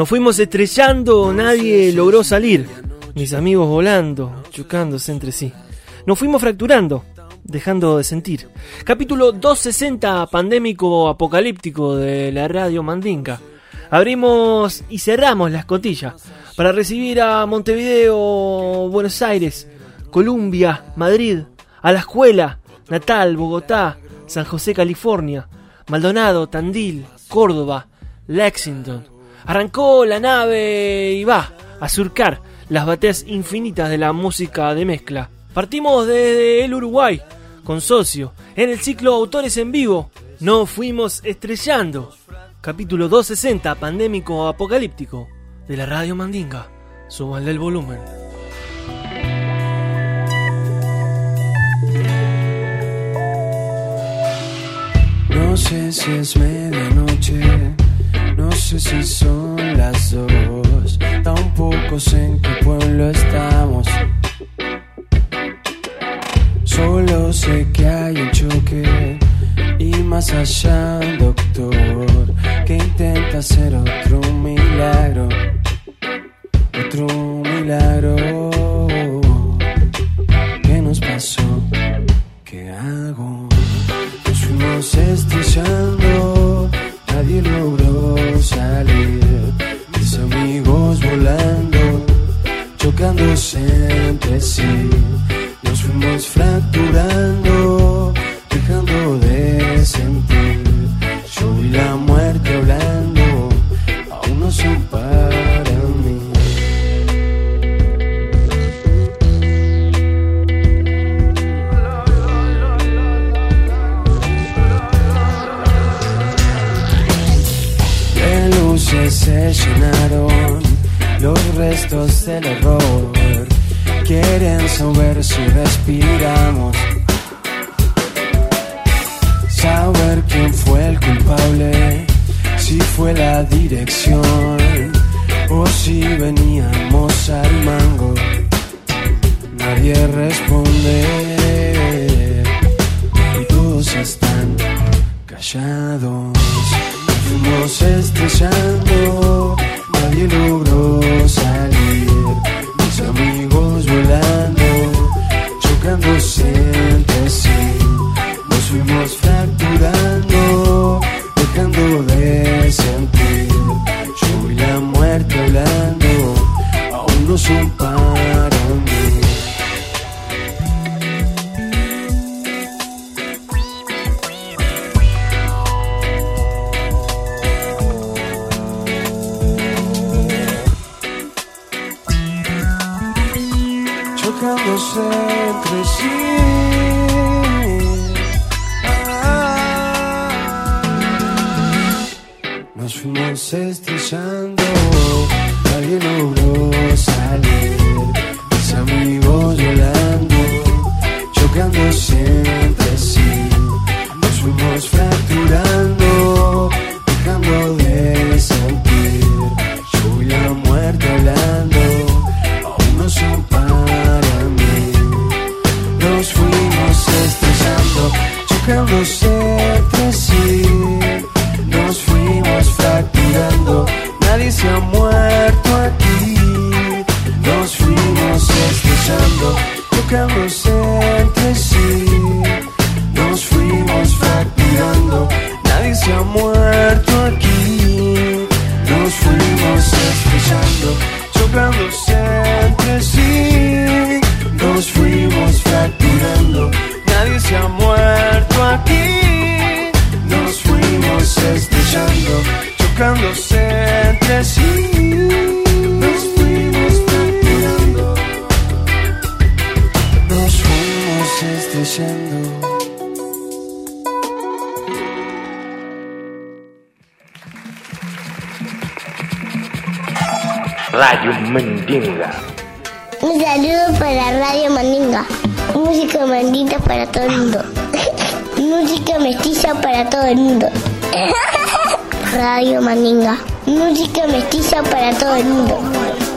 Nos fuimos estrellando, nadie logró salir. Mis amigos volando, chocándose entre sí. Nos fuimos fracturando, dejando de sentir. Capítulo 260, pandémico apocalíptico de la radio Mandinga. Abrimos y cerramos la escotilla para recibir a Montevideo, Buenos Aires, Columbia, Madrid, a la escuela, Natal, Bogotá, San José, California, Maldonado, Tandil, Córdoba, Lexington. Arrancó la nave y va a surcar las bateas infinitas de la música de mezcla. Partimos desde el Uruguay, con socio, en el ciclo Autores en Vivo. Nos fuimos estrellando. Capítulo 260, pandémico apocalíptico, de la radio Mandinga. Suban el volumen. No sé si es medianoche, no sé si son las dos, tampoco sé en qué pueblo estamos. Solo sé que hay un choque y más allá doctor chocándonos entre sí. Nos fuimos estrellando, todo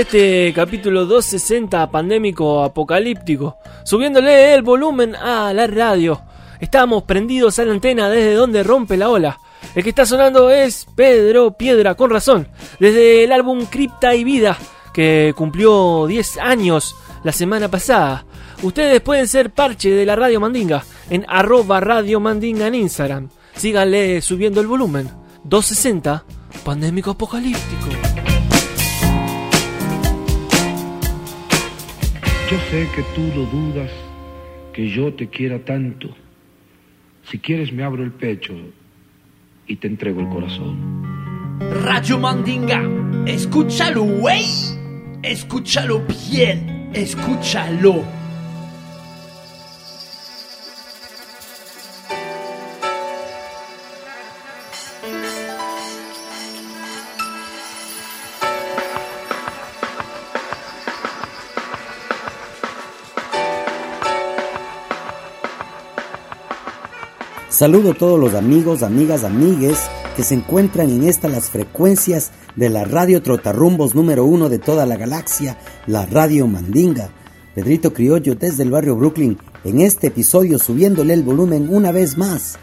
Este capítulo 260 pandémico apocalíptico, subiéndole el volumen a la radio Estamos prendidos a la antena desde donde rompe la ola. El que está sonando es Pedro Piedra, con razón, desde el álbum Cripta y Vida, que cumplió 10 años la semana pasada. Ustedes pueden ser parche de la Radio Mandinga en arroba Radio Mandinga en Instagram. Síganle subiendo el volumen. 260, pandémico apocalíptico. Yo sé que tú lo dudas, que yo te quiera tanto. Si quieres me abro el pecho y te entrego el corazón. Radio Mandinga, escúchalo, wey. Escúchalo bien, escúchalo. Saludo a todos los amigos, amigas, amigues que se encuentran en estas las frecuencias de la radio Trotarrumbos número uno de toda la galaxia, la Radio Mandinga. Pedrito Criollo desde el barrio Brooklyn, en este episodio subiéndole el volumen una vez más.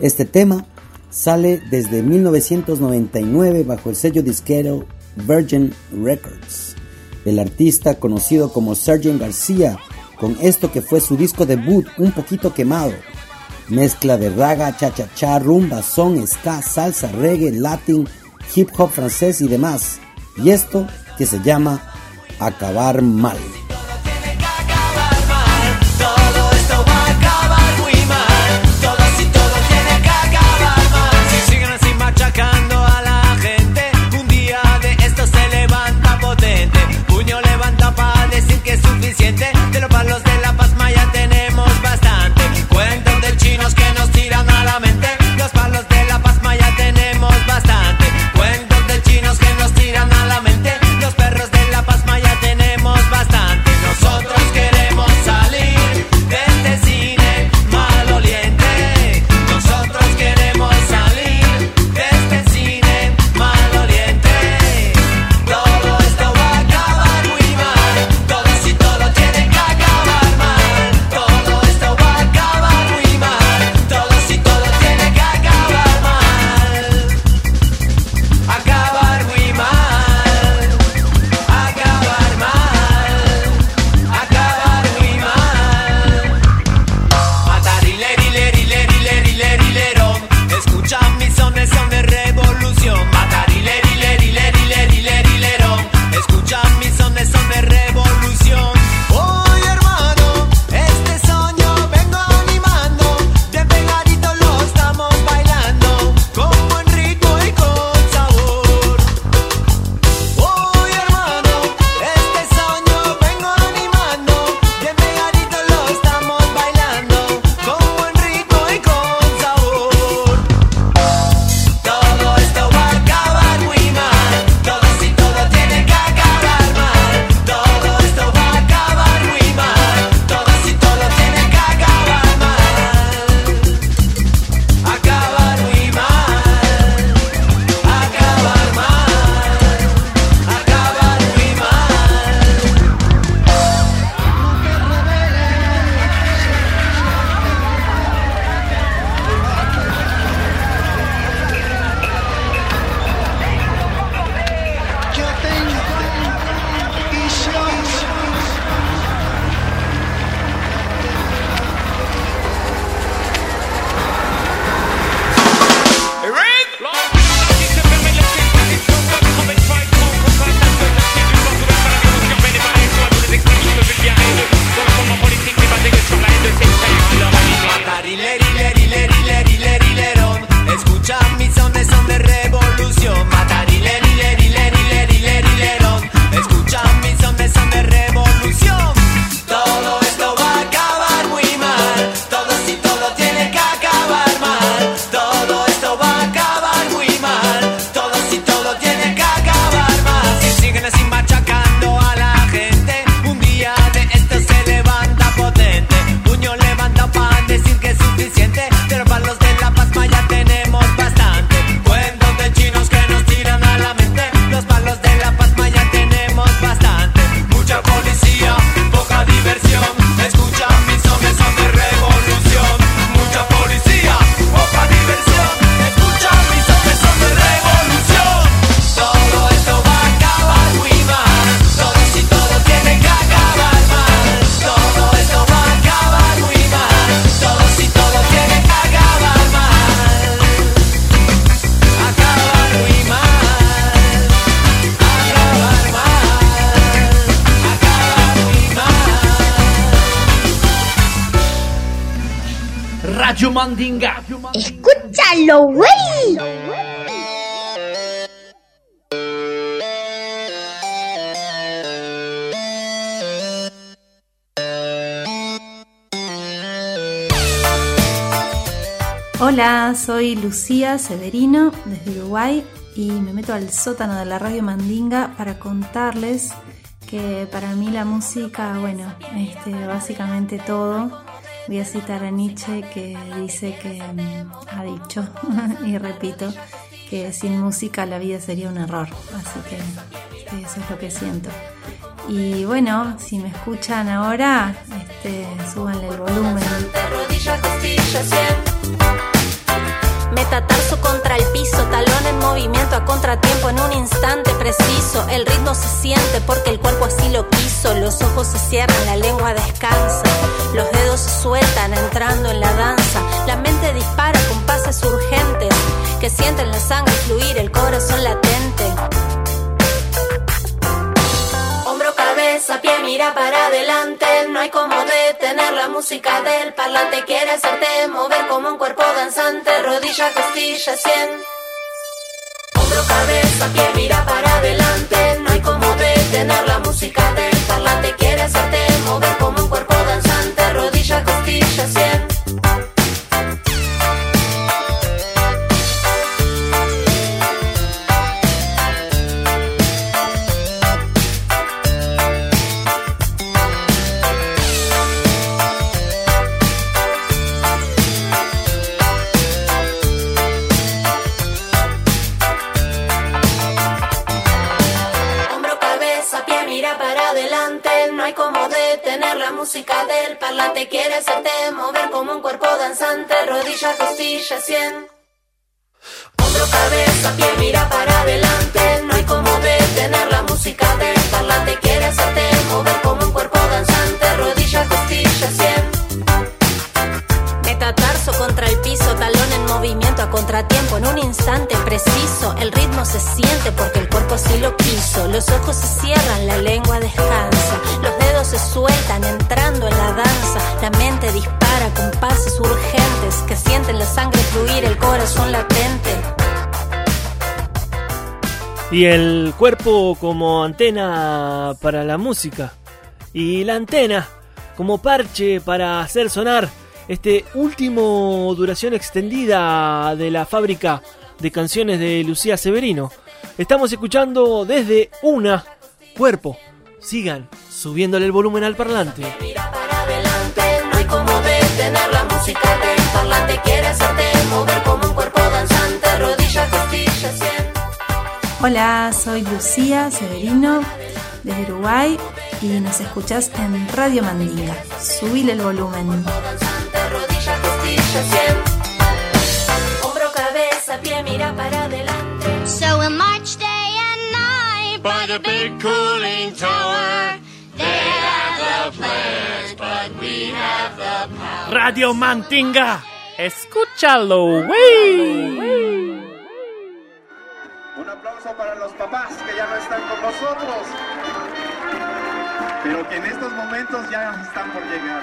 Este tema sale desde 1999 bajo el sello disquero Virgin Records. El artista conocido como Sergeant García, con esto que fue su disco debut un poquito quemado, Mezcla de raga, cha-cha-cha, rumba, son, ska, salsa, reggae, latin, hip hop francés y demás. Y esto que se llama Acabar Mal. Todo Hola, soy Lucía Severino desde Uruguay y me meto al sótano de la radio Mandinga para contarles que para mí la música, bueno, este, básicamente todo. Voy a citar a Nietzsche que dice que mm, ha dicho, y repito, que sin música la vida sería un error. Así que este, eso es lo que siento. Y bueno, si me escuchan ahora, este, súbanle el volumen. Metatarso contra el piso, talón en movimiento a contratiempo en un instante preciso. El ritmo se siente porque el cuerpo así lo quiso. Los ojos se cierran, la lengua descansa. Los dedos se sueltan entrando en la danza. La mente dispara con pases urgentes que sienten la sangre fluir, el corazón latente. Cabeza, pie, mira para adelante. No hay como detener la música del parlante. Quiere hacerte mover como un cuerpo danzante. Rodilla, costilla, sien. Hombro, cabeza, pie, mira para adelante. No hay como detener la música del parlante. Quiere hacerte mover como un cuerpo danzante. Rodilla, costilla, sien. Para adelante. No hay como detener la música del parlante. Quiere hacerte mover como un cuerpo danzante. Rodilla, costilla, sien. Hombro, cabeza, pie, mira para adelante. No hay como detener la música del parlante. Quiere hacerte mover como un cuerpo danzante. Rodilla, costilla, sien. Metatarso contra el piso, en movimiento a contratiempo en un instante preciso. El ritmo se siente porque el cuerpo así lo quiso. Los ojos se cierran, la lengua descansa. Los dedos se sueltan entrando en la danza. La mente dispara con pases urgentes que sienten la sangre fluir, el corazón latente. Y el cuerpo como antena para la música. Y la antena como parche para hacer sonar este último duración extendida de la fábrica de canciones de Lucía Severino. Estamos escuchando desde una cuerpo. Sigan subiéndole el volumen al parlante. Adelante, no hay como detener la música del parlante. Quiere hacerte mover como un cuerpo danzante. Rodilla, costilla, sien. Hola, soy Lucía Severino desde Uruguay y nos escuchás en Radio Mandinga. Subile el volumen. Hombro, cabeza, pie, mira para adelante. So we'll march day and night by the big cooling tower. They have the plans, but we have the power. Radio Mandinga. Escúchalo, güey. Un aplauso para los papás que ya no están con nosotros, pero que en estos momentos ya están por llegar.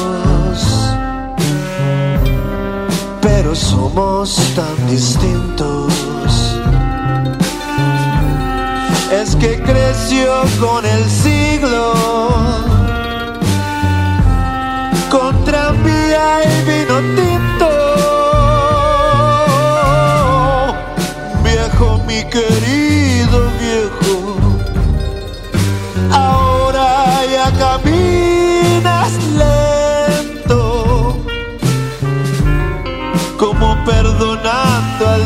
somos tan distintos. Es que creció con el siglo, con tranvía y vino tinto. Viejo, mi querido viejo, perdonando al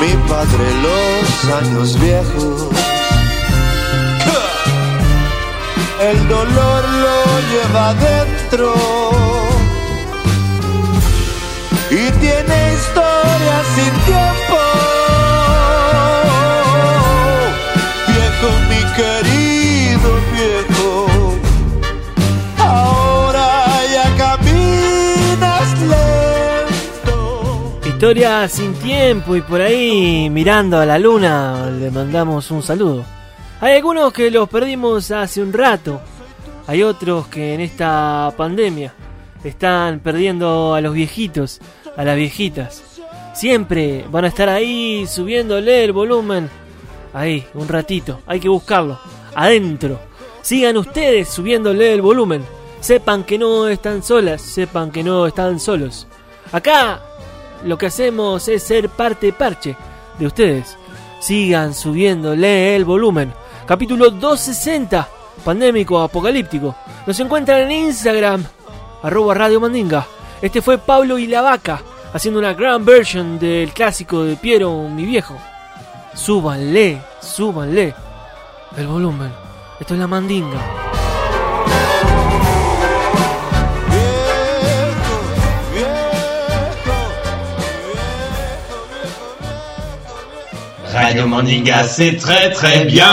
mi padre los años viejos. El dolor lo lleva dentro y tiene historia sin tiempo. Historia sin tiempo y por ahí mirando a la luna le mandamos un saludo. Hay algunos que los perdimos hace un rato. Hay otros que en esta pandemia están perdiendo a los viejitos, a las viejitas. Siempre van a estar ahí subiéndole el volumen. Ahí, un ratito. Hay que buscarlo. Adentro. Sigan ustedes subiéndole el volumen. Sepan que no están solas. Sepan que no están solos. Acá lo que hacemos es ser parte parche de ustedes. Sigan subiéndole el volumen. Capítulo 260, pandémico apocalíptico. Nos encuentran en Instagram, arroba Radio Mandinga. Este fue Pablo y la Vaca, haciendo una gran version del clásico de Piero, mi viejo. Súbanle, súbanle el volumen. Esto es la Mandinga. Radio Mandinga, c'est très très bien.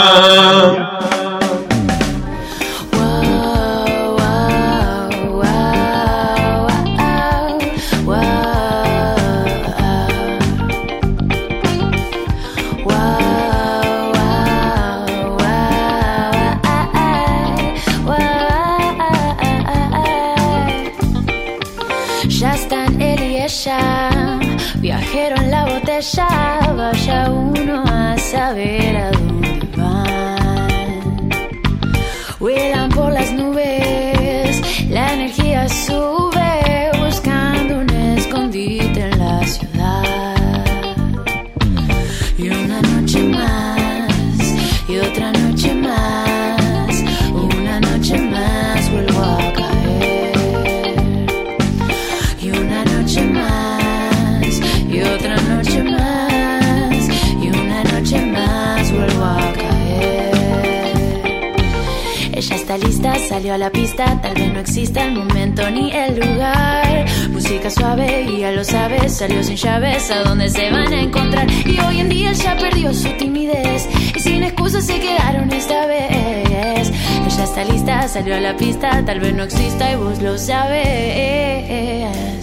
Tal vez no exista el momento ni el lugar. Música suave, y ya lo sabes, salió sin llaves, a dónde se van a encontrar. Y hoy en día ya perdió su timidez, y sin excusas se quedaron esta vez. Ella está lista, salió a la pista, tal vez no exista y vos lo sabes.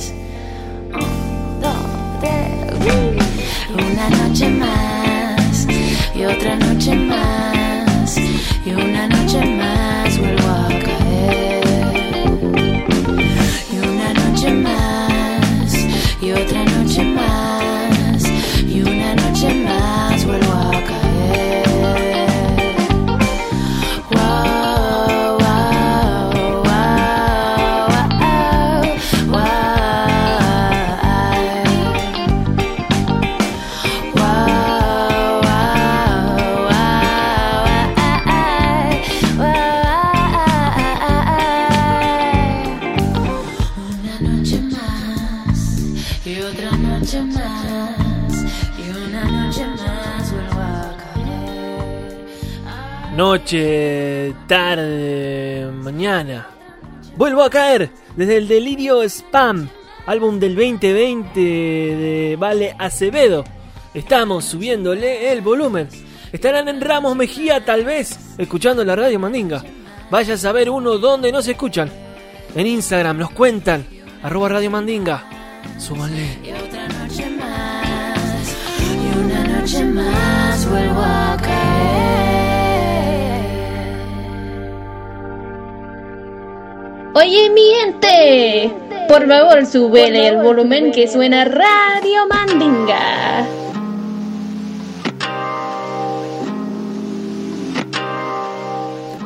Noche, tarde, mañana. Vuelvo a caer desde el Delirio Spam, álbum del 2020 de Vale Acevedo. Estamos subiéndole el volumen. Estarán en Ramos Mejía tal vez, escuchando la radio Mandinga. Vaya a saber uno dónde no se escuchan. En Instagram nos cuentan, arroba Radio Mandinga. Súbanle. Y otra noche más, y una noche más vuelvo a caer. Oye, mi gente, por favor, súbele el volumen que suena Radio Mandinga.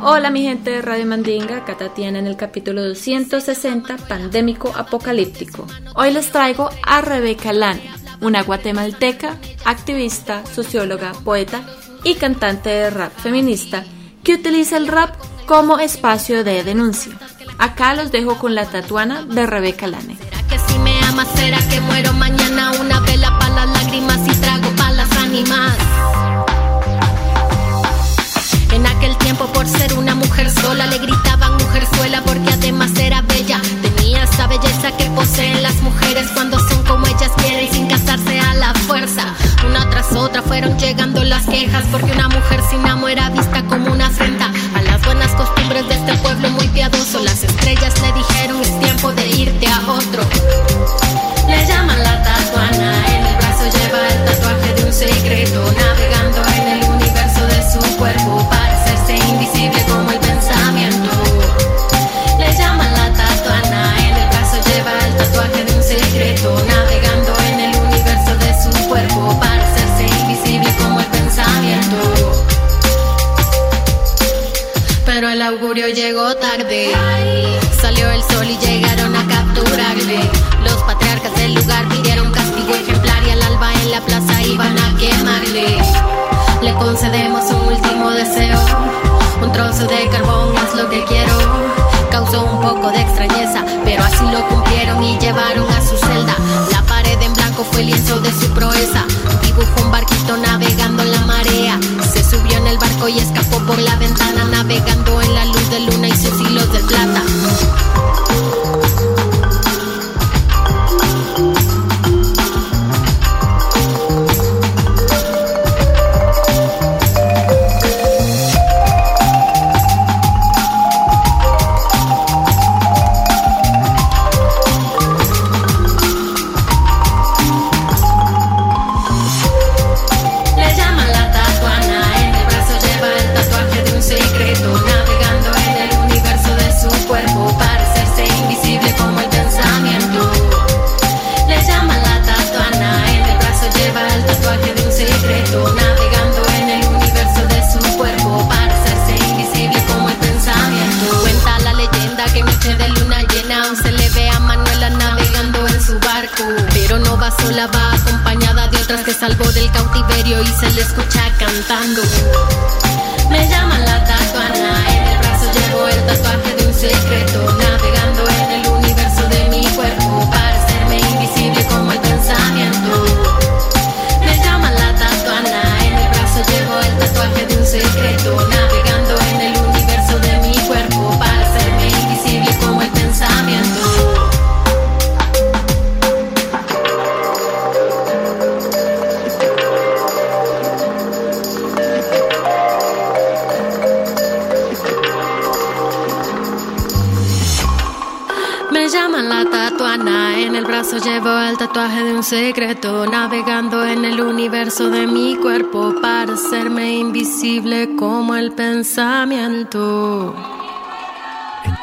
Hola mi gente de Radio Mandinga, acá Tatiana en el capítulo 260, Pandémico Apocalíptico. Hoy les traigo a Rebeca Lane, una guatemalteca, activista, socióloga, poeta y cantante de rap feminista que utiliza el rap como espacio de denuncia. Acá los dejo con la tatuana de Rebeca Lane. que si me amas será que muero mañana una vela para las lágrimas y trago para las ánimas. En aquel tiempo por ser una mujer sola le gritaban mujerzuela porque además era bella. Tenía esa belleza que poseen las mujeres cuando son como ellas quieren sin casarse a la fuerza. Una tras otra fueron llegando las quejas porque una mujer sin amo era vista como una afrenta buenas costumbres de este pueblo muy piadoso. Las estrellas le dijeron es tiempo de irte a llegó tarde. Salió el sol y llegaron a capturarle. Los patriarcas del lugar pidieron castigo ejemplar y al alba en la plaza iban a quemarle. Le concedemos un último deseo. Un trozo de carbón es lo que quiero. Causó un poco de extrañeza, pero así lo cumplieron y llevaron a su celda. La pared en blanco fue el lienzo de su proeza. Dibujó un barquito navegando en la marea. Se subió en el barco y escapó por la ventana, navegando en la luz de luna plata.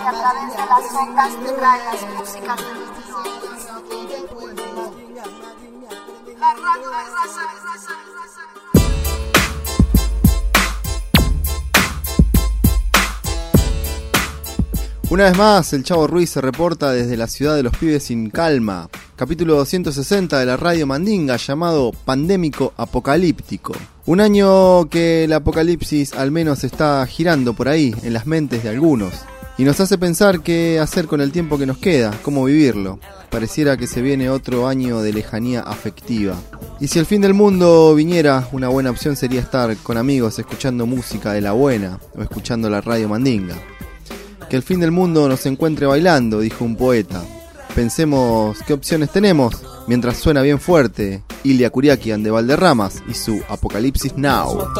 que a de las ondas te músicas mundo. La radio de raza, raza, raza. Una vez más, el Chavo Ruiz se reporta desde la ciudad de los pibes sin calma. Capítulo 260 de la radio Mandinga llamado Pandémico Apocalíptico. Un año que el apocalipsis al menos está girando por ahí en las mentes de algunos. Y nos hace pensar qué hacer con el tiempo que nos queda, cómo vivirlo. Pareciera que se viene otro año de lejanía afectiva. Y si el fin del mundo viniera, una buena opción sería estar con amigos escuchando música de la buena o escuchando la radio Mandinga. Que el fin del mundo nos encuentre bailando, dijo un poeta. Pensemos qué opciones tenemos mientras suena bien fuerte Ilia Kuriakian de Valderramas y su Apocalipsis Now.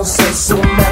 Pueblo se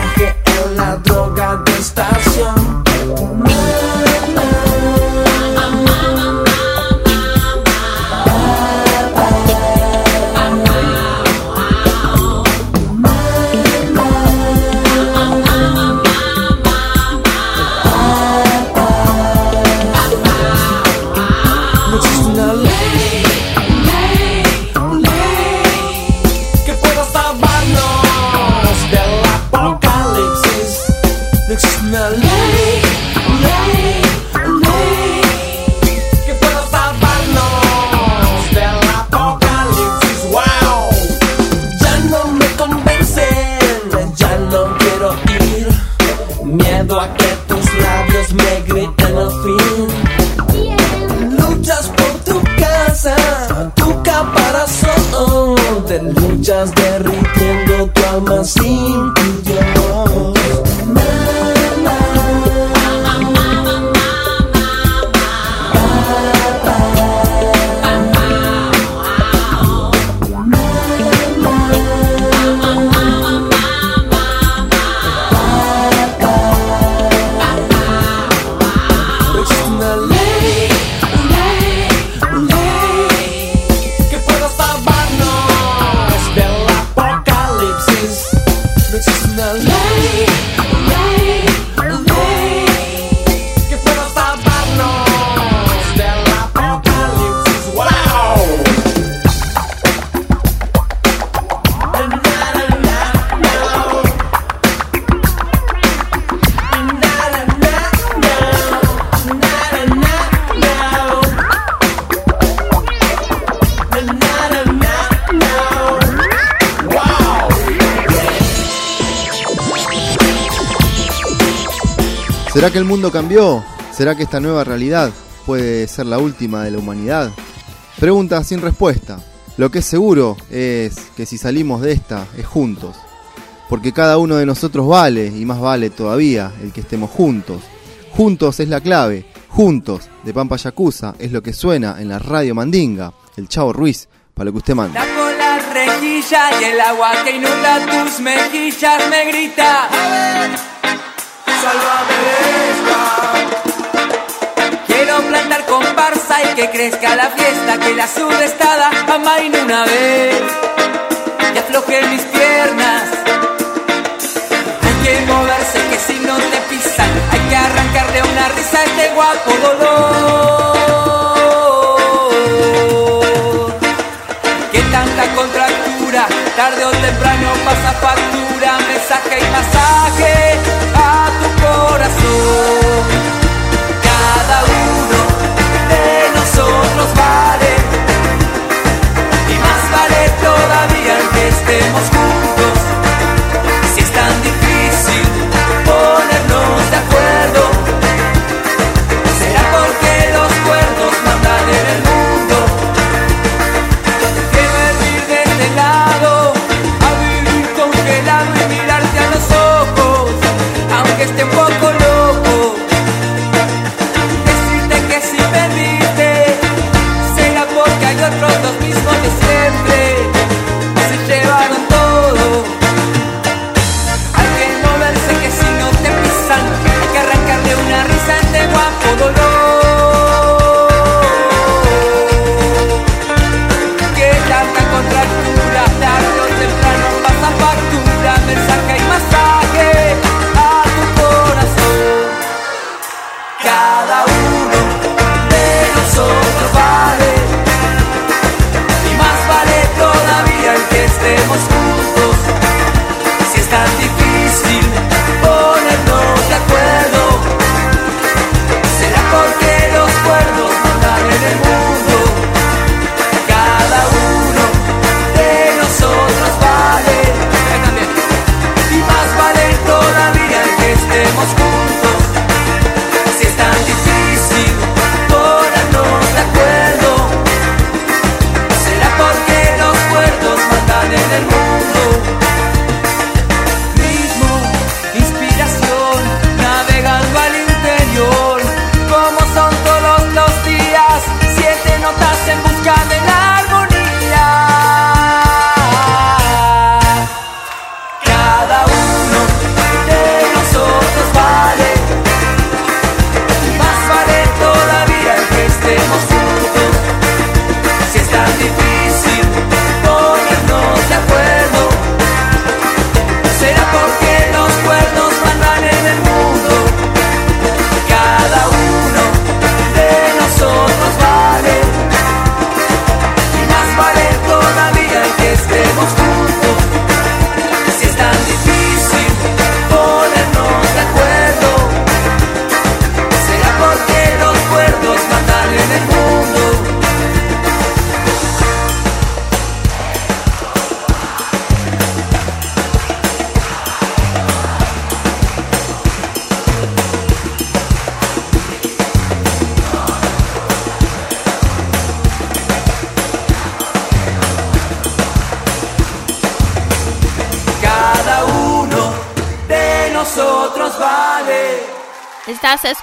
¿Será que el mundo cambió? ¿Será que esta nueva realidad puede ser la última de la humanidad? Pregunta sin respuesta. Lo que es seguro es que si salimos de esta es juntos. Porque cada uno de nosotros vale, y más vale todavía, el que estemos juntos. Juntos es la clave. Juntos, de Pampa Yakuza, es lo que suena en la radio Mandinga. El Chavo Ruiz, para lo que usted manda. Quiero plantar comparsa y que crezca la fiesta Que la sudestada amaine una vez Y afloje mis piernas. Hay que moverse que si no te pisan Hay que arrancarle una risa a este guapo dolor. Que tanta contractura, tarde o temprano pasa factura, mensaje y masaje a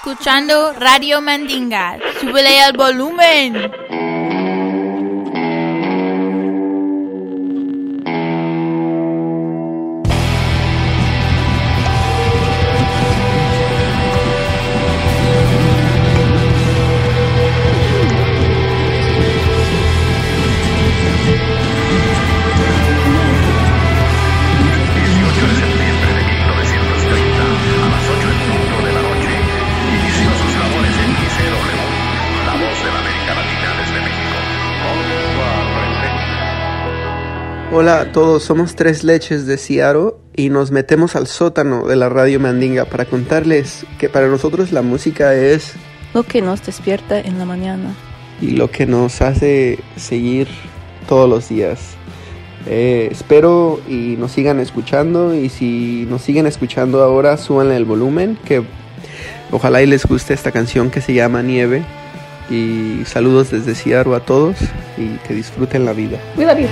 escuchando Radio Mandinga. Súbele al volumen. Hola a todos, somos Tres Leches de Ciaro y nos metemos al sótano de la radio Mandinga para contarles que para nosotros la música es Lo que nos despierta en la mañana. y lo que nos hace seguir todos los días. Eh, espero y nos sigan escuchando y si nos siguen escuchando ahora súbanle el volumen que ojalá y les guste esta canción que se llama Nieve y saludos desde Ciaro a todos y que disfruten la vida. We love you.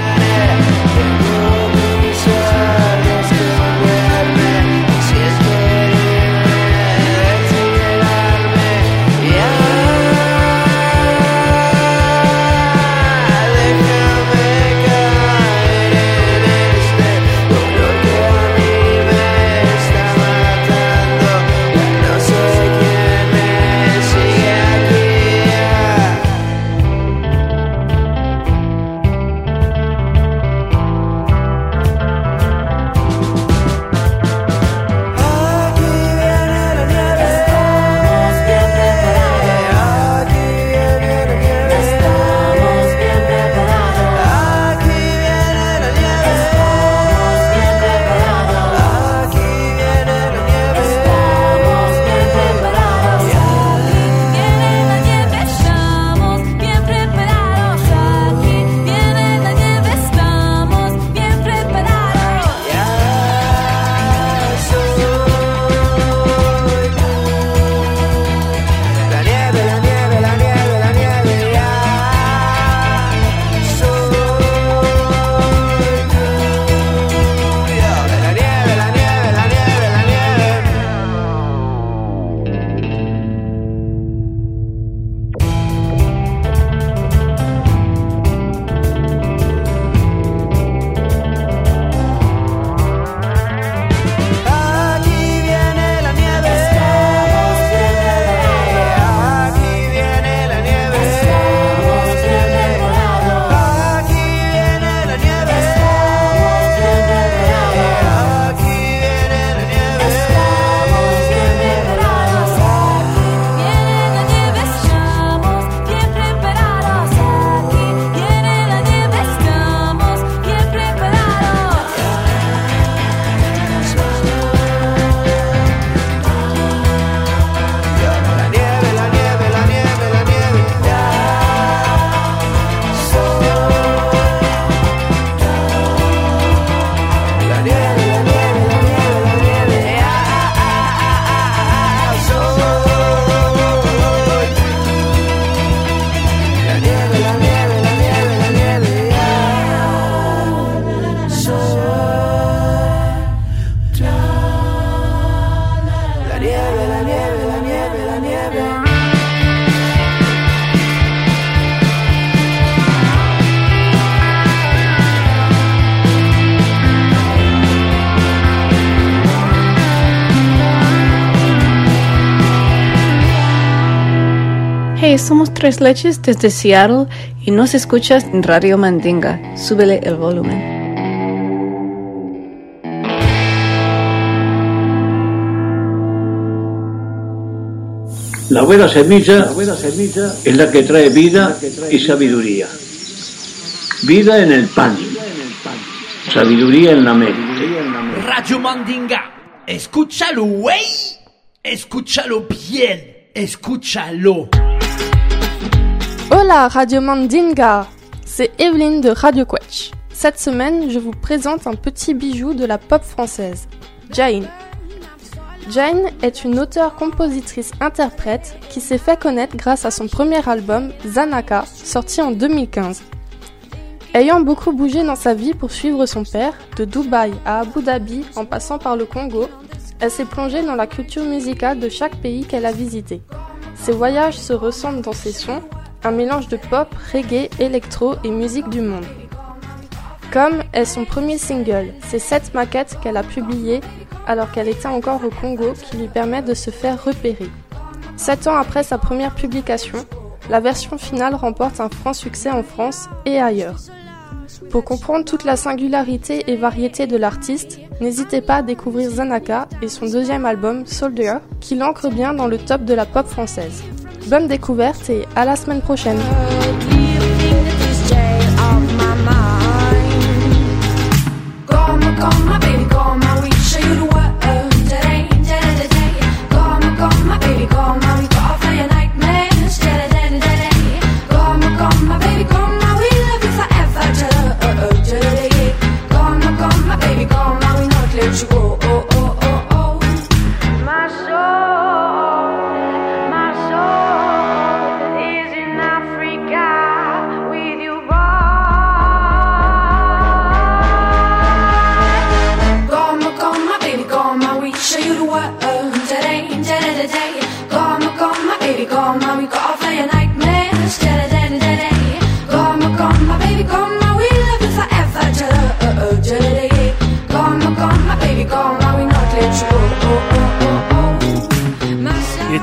Hey, somos Tres Leches desde Seattle y nos escuchas en Radio Mandinga. Súbele el volumen. La buena semilla es la que trae vida y sabiduría. Vida en el pan, sabiduría en la mente. Radio Mandinga, escúchalo, güey. Escúchalo bien, escúchalo. Hola Radio Mandinga, c'est Evelyne de Radio Quetch. Cette semaine, je vous présente un petit bijou de la pop française, Jane. Jane est une auteure-compositrice-interprète qui s'est fait connaître grâce à son premier album, Zanaka, sorti en 2015. Ayant beaucoup bougé dans sa vie pour suivre son père, de Dubaï à Abu Dhabi en passant par le Congo, elle s'est plongée dans la culture musicale de chaque pays qu'elle a visité. Ses voyages se ressemblent dans ses sons, un mélange de pop, reggae, électro et musique du monde. Comme est son premier single, c'est cette maquette qu'elle a publiée alors qu'elle était encore au Congo qui lui permet de se faire repérer. Sept ans après sa première publication, la version finale remporte un franc succès en France et ailleurs. Pour comprendre toute la singularité et variété de l'artiste, n'hésitez pas à découvrir Zanaka et son deuxième album Soldier, qui l'ancre bien dans le top de la pop française. Bonne découverte et à la semaine prochaine.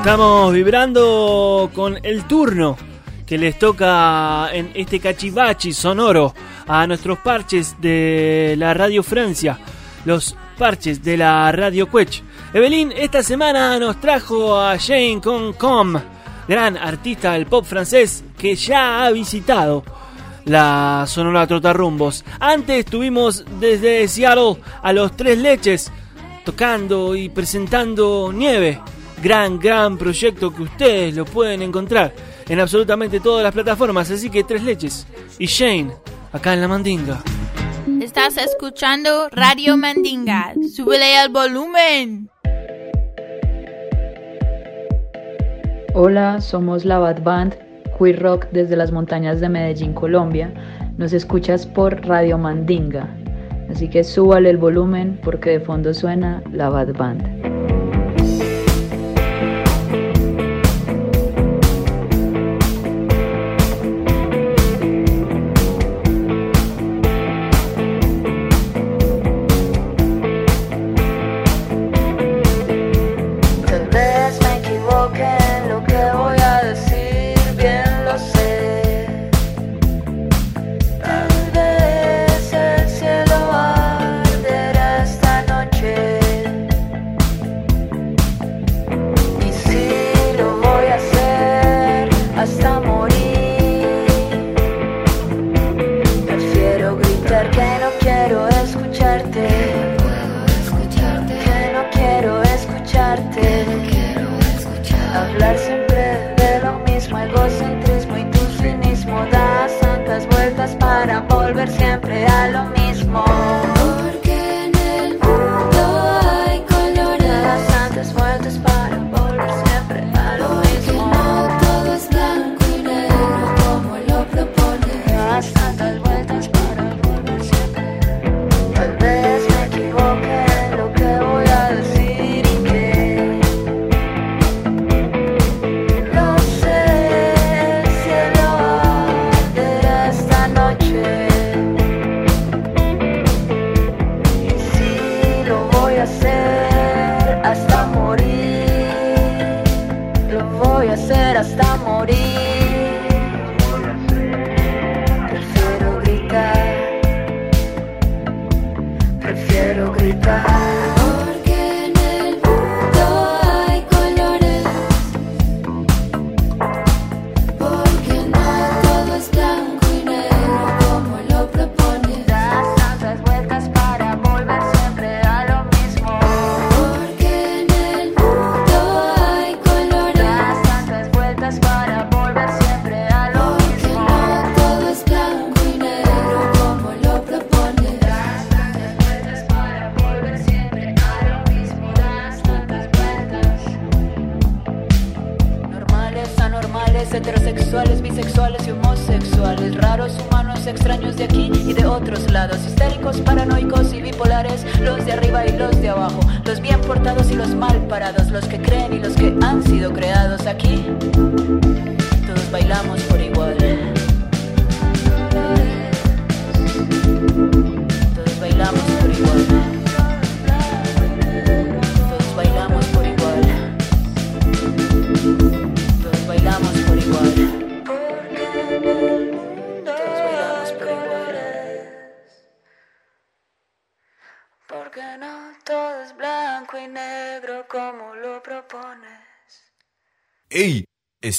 Estamos vibrando con el turno que les toca en este cachivachi sonoro a nuestros parches de la Radio Francia, los parches de la Radio Quech. Evelyn esta semana nos trajo a Jane Concom, gran artista del pop francés que ya ha visitado la Sonora Trotarrumbos. Antes estuvimos desde Seattle a los Tres Leches tocando y presentando Nieve gran, gran proyecto que ustedes lo pueden encontrar en absolutamente todas las plataformas. Así que tres leches. Y Shane, acá en la Mandinga. Estás escuchando Radio Mandinga. Súbele al volumen. Hola, somos la Bad Band, queer rock desde las montañas de Medellín, Colombia. Nos escuchas por Radio Mandinga. Así que súbale el volumen porque de fondo suena la Bad Band.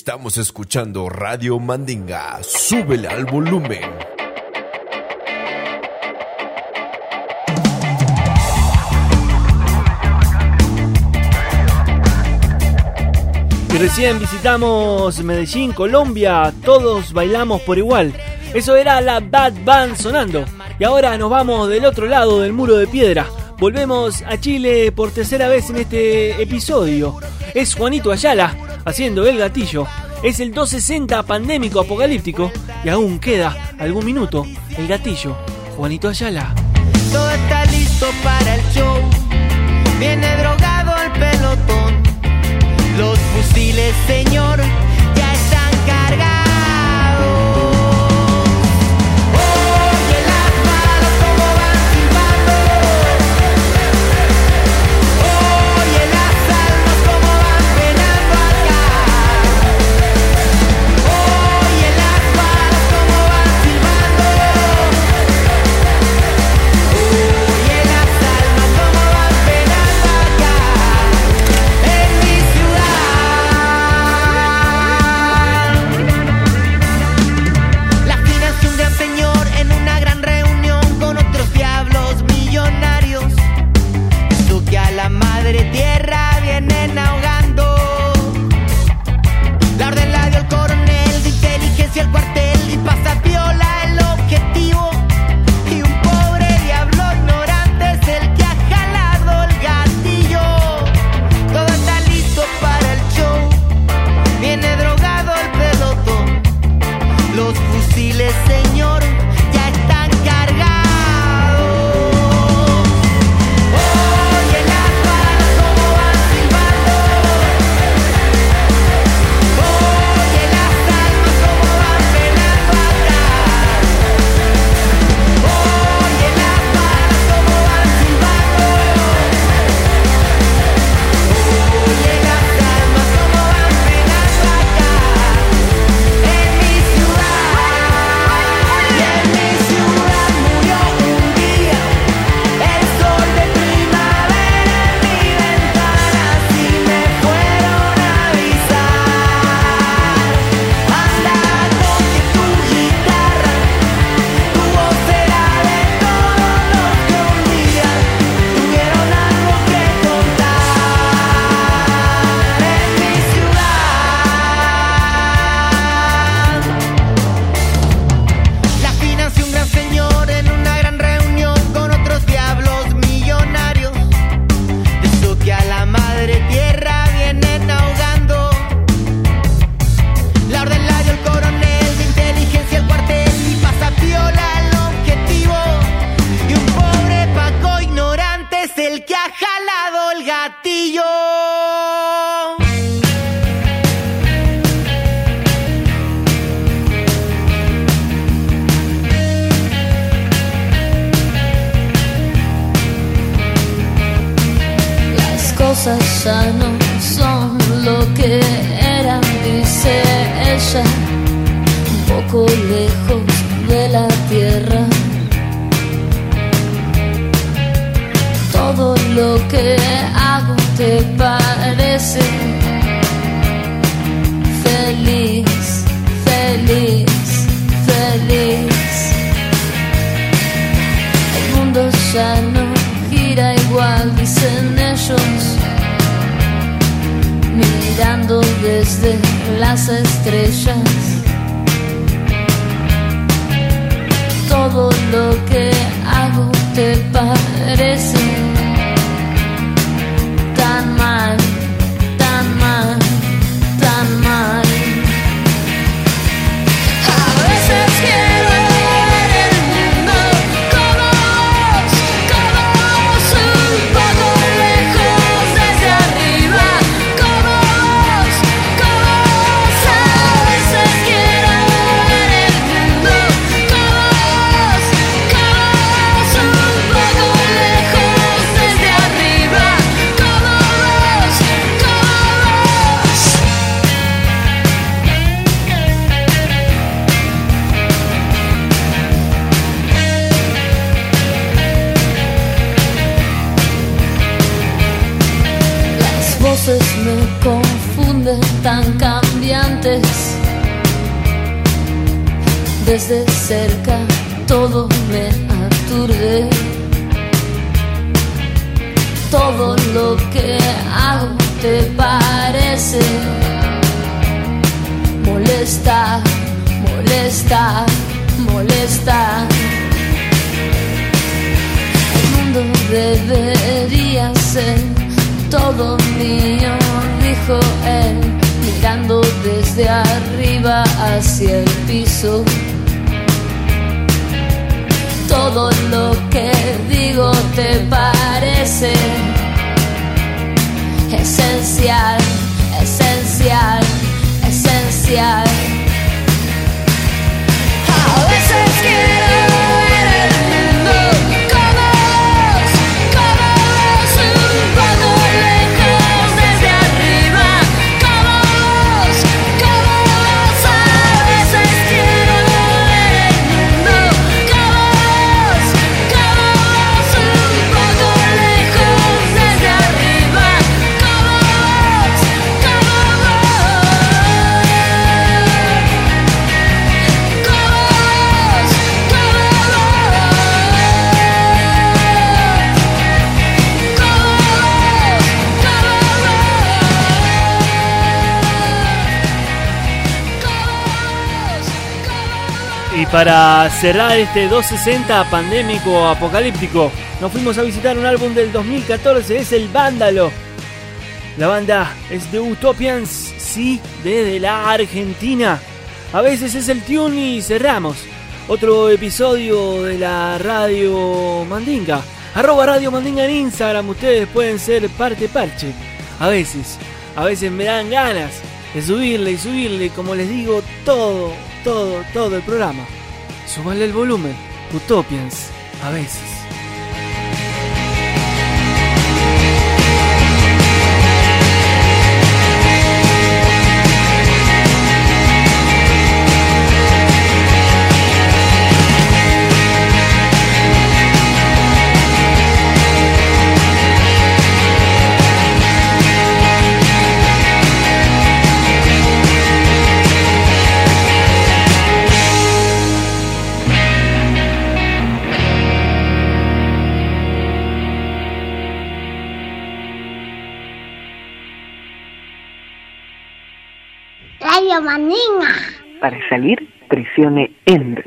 Estamos escuchando Radio Mandinga. Súbele al volumen. Y recién visitamos Medellín, Colombia. Todos bailamos por igual. Eso era la Bad Band sonando. Y ahora nos vamos del otro lado del muro de piedra. Volvemos a Chile por tercera vez en este episodio. Es Juanito Ayala haciendo el gatillo, es el 260 pandémico apocalíptico y aún queda algún minuto el gatillo. Juanito Ayala. Todo está listo para el show. Viene drogado el pelotón. Los fusiles, señor. Desde cerca todo me aturde. Todo lo que hago te parece molesta, molesta, molesta. El mundo debería ser todo mío, dijo él, mirando desde arriba hacia el piso. Todo lo que digo te parece esencial, para cerrar este 260 pandémico apocalíptico, nos fuimos a visitar un álbum del 2014, es el Vándalo. La banda es The Utopians, sí, desde la Argentina. A veces es el tune y cerramos. Otro episodio de la Radio Mandinga. Arroba Radio Mandinga en Instagram, ustedes pueden ser parte parche. A veces, a veces me dan ganas de subirle y subirle, como les digo, todo, todo, todo el programa. Súbanle el volumen. Utopians, a veces. Para salir, presione End.